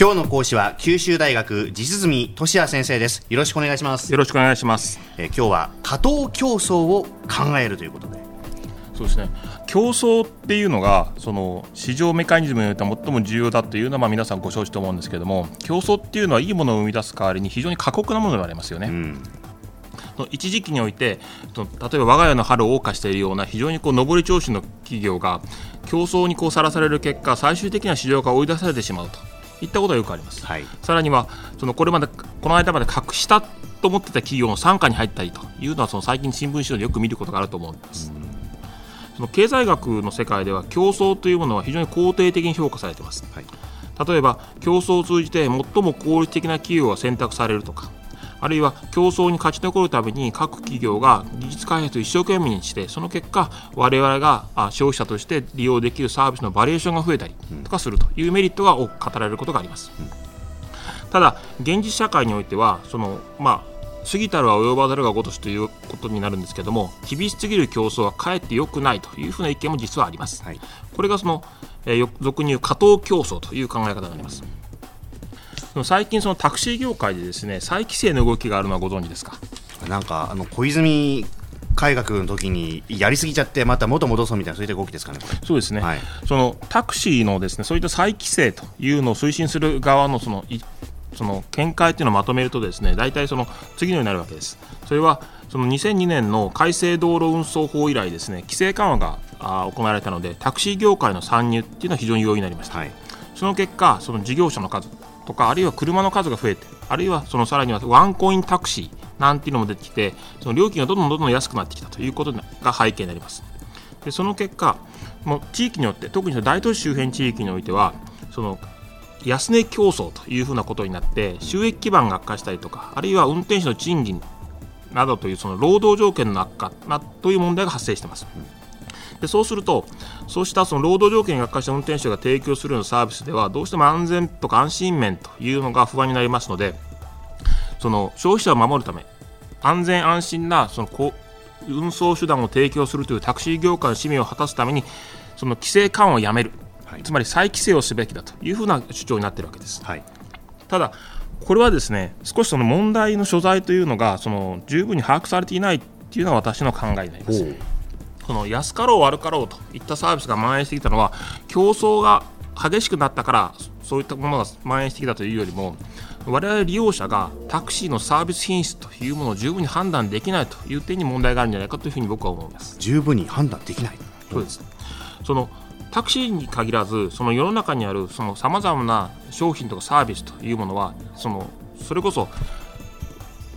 今日の講師は九州大学実住俊也先生です。よろしくお願いします。よろしくお願いします。えー今日は過当競争を考えるということで。そうですね。競争っていうのがその市場メカニズムにおいては最も重要だというのはまあ皆さんご承知と思うんですけれども競争っていうのはいいものを生み出す代わりに非常に過酷なものでありますよね、うん。一時期において例えば我が家の春を謳歌しているような非常にこう上り調子の企業が競争にこうさらされる結果最終的には市場から追い出されてしまうといったことがよくあります、はい。さらにはそのこれまでこの間まで隠したと思ってた企業の傘下に入ったりというのはその最近新聞紙でよく見ることがあると思うんです、その経済学の世界では競争というものは非常に肯定的に評価されています。はい。例えば競争を通じて最も効率的な企業が選択されるとかあるいは競争に勝ち残るために各企業が技術開発を一生懸命にしてその結果我々があ消費者として利用できるサービスのバリエーションが増えたりとかするというメリットが多く語られることがあります、ただ現実社会においてはそのまあ過ぎたるは及ばざるが如しということになるんですけども厳しすぎる競争はかえって良くないというふうな意見も実はあります、はい。これがその、えーよ俗に言う過当競争という考え方になります。最近そのタクシー業界でですね再規制の動きがあるのはご存知ですか？なんかあの小泉改革の時にやりすぎちゃってまた元戻そうみたいなそういった動きですかねそうですね、はい。そのタクシーのですねそういった再規制というのを推進する側のそのいその見解というのをまとめるとですね大体その次のようになるわけです。それはその2002年の改正道路運送法以来ですね規制緩和が行われたのでタクシー業界の参入っていうのは非常に容易になりました。はい。その結果、その事業者の数とか、あるいは車の数が増えて、あるいはそのさらにはワンコインタクシーなんていうのも出てきて、その料金がどんどんどんどん安くなってきたということが背景になります。でその結果、もう地域によって、特にその大都市周辺地域においては、その安値競争というふうなことになって、収益基盤が悪化したりとか、あるいは運転手の賃金などというその労働条件の悪化という問題が発生しています。でそうすると、そうしたその労働条件が悪化した運転手が提供するようなサービスでは、どうしても安全とか安心面というのが不安になりますので、その消費者を守るため、安全安心なその運送手段を提供するというタクシー業界の使命を果たすために、その規制緩和をやめる、はいつまり再規制をすべきだというふうな主張になっているわけです。はいただ、これはですね少しその問題の所在というのがその十分に把握されていないというのが私の考えになります。その安かろう悪かろうといったサービスが蔓延してきたのは競争が激しくなったからそういったものが蔓延してきたというよりも我々利用者がタクシーのサービス品質というものを十分に判断できないという点に問題があるんじゃないかというふうに僕は思います。十分に判断できないそうですそのタクシーに限らずその世の中にあるそのさまざまな商品とかサービスというものはそのそれこそ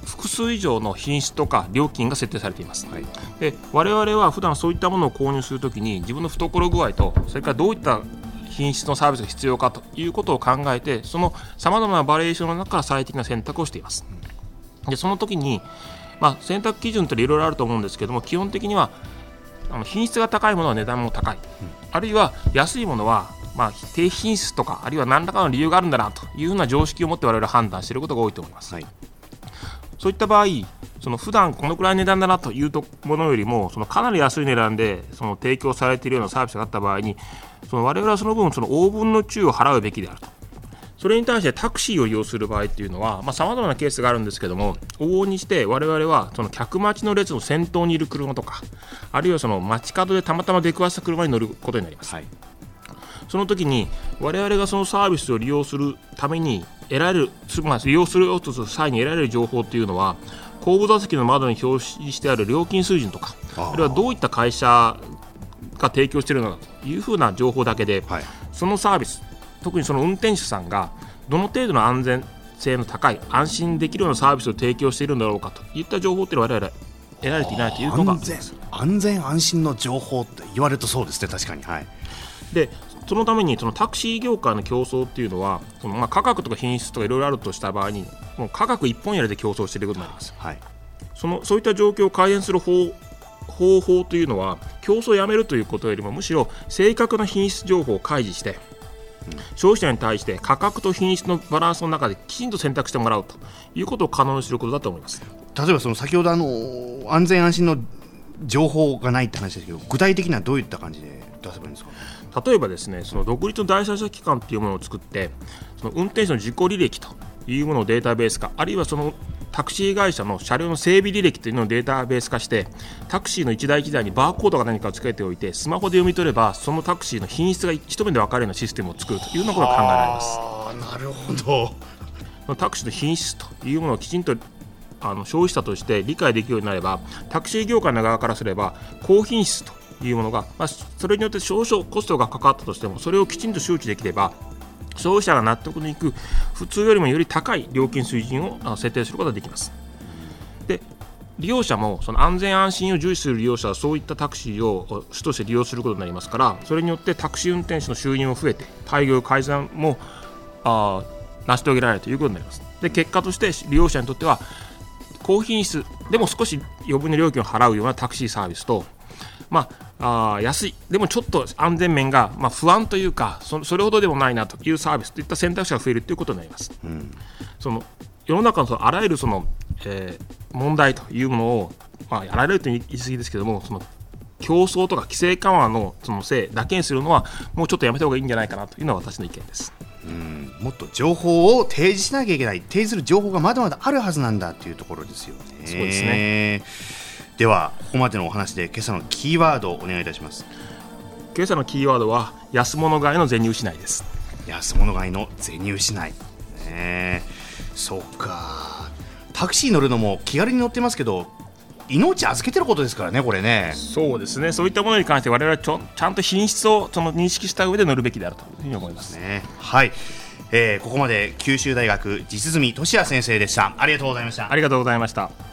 複数以上の品質とか料金が設定されています。はいで我々は普段そういったものを購入するときに自分の懐具合とそれからどういった品質のサービスが必要かということを考えてそのさまざまなバリエーションの中から最適な選択をしています。でその時に、まあ、選択基準っていろいろあると思うんですけども基本的にはあの品質が高いものは値段も高い、あるいは安いものは、まあ、低品質とかあるいは何らかの理由があるんだなというふうな常識を持って我々は判断していることが多いと思います。はいそういった場合、その普段このくらい値段だなというとものよりも、そのかなり安い値段でその提供されているようなサービスがあった場合に、その我々はその分、その応分の中を払うべきであると。それに対してタクシーを利用する場合っていうのは、さまざ、まなケースがあるんですけども、往々にして我々はその客待ちの列の先頭にいる車とか、あるいはその街角でたまたま出くわした車に乗ることになります。はいその時に我々がそのサービスを利用するために得られる、つまり利用するようとする際に得られる情報っていうのは後部座席の窓に表示してある料金水準とかあるいはどういった会社が提供しているのかというふうな情報だけで、はい。そのサービス特にその運転手さんがどの程度の安全性の高い安心できるようなサービスを提供しているんだろうかといった情報っていうのは我々得られていないというのが安全安全安心の情報って言われるとそうですね確かに。はい。でそのためにそのタクシー業界の競争っていうのはそのまあ価格とか品質とかいろいろあるとした場合にもう価格一本やりで競争していることになります。はい。そのそういった状況を改善する方方法というのは競争をやめるということよりもむしろ正確な品質情報を開示して消費者に対して価格と品質のバランスの中できちんと選択してもらうということを可能にすることだと思います。例えばその先ほどあの安全安心の情報がないって話ですけど具体的にはどういった感じで出せばいいんですか？例えばですねその独立の第三者機関っていうものを作ってその運転手の事故履歴というものをデータベース化あるいはそのタクシー会社の車両の整備履歴というのをデータベース化してタクシーの1台1台にバーコードが何かをつけておいてスマホで読み取ればそのタクシーの品質が一目で分かるようなシステムを作るというようなことが考えられます。あなるほど。タクシーの品質というものをきちんとあの消費者として理解できるようになればタクシー業界の側からすれば高品質というものが、まあ、それによって少々コストがかかったとしてもそれをきちんと周知できれば消費者が納得のいく普通よりもより高い料金水準を設定することができます。で利用者もその安全安心を重視する利用者はそういったタクシーを主として利用することになりますからそれによってタクシー運転手の収入も増えて待遇改善もあ成し遂げられるということになりますで結果として利用者にとっては高品質でも少し余分な料金を払うようなタクシーサービスとまあ、あ安い、でもちょっと安全面が、まあ、不安というかそ、それほどでもないなというサービスといった選択肢が増えるということになります。うん、その世の中のそのあらゆるその、えー、問題というものを、まあ、あらゆると言い過ぎですけども、その競争とか規制緩和のそのせいだけにするのは、もうちょっとやめた方がいいんじゃないかなというのは私の意見です。うんもっと情報を提示しなきゃいけない、提示する情報がまだまだあるはずなんだというところですよね。そうですねではここまでのお話で今朝のキーワードをお願いいたします。今朝のキーワードは安物買いの銭失いです。安物買いの銭失いねそっか。タクシー乗るのも気軽に乗ってますけど命預けてることですからねこれね。そうですね。そういったものに関して我々はちょちゃんと品質をその認識した上で乗るべきであるというふうに思います。ね。はい。えー、ここまで九州大学実住俊也先生でした。ありがとうございました。ありがとうございました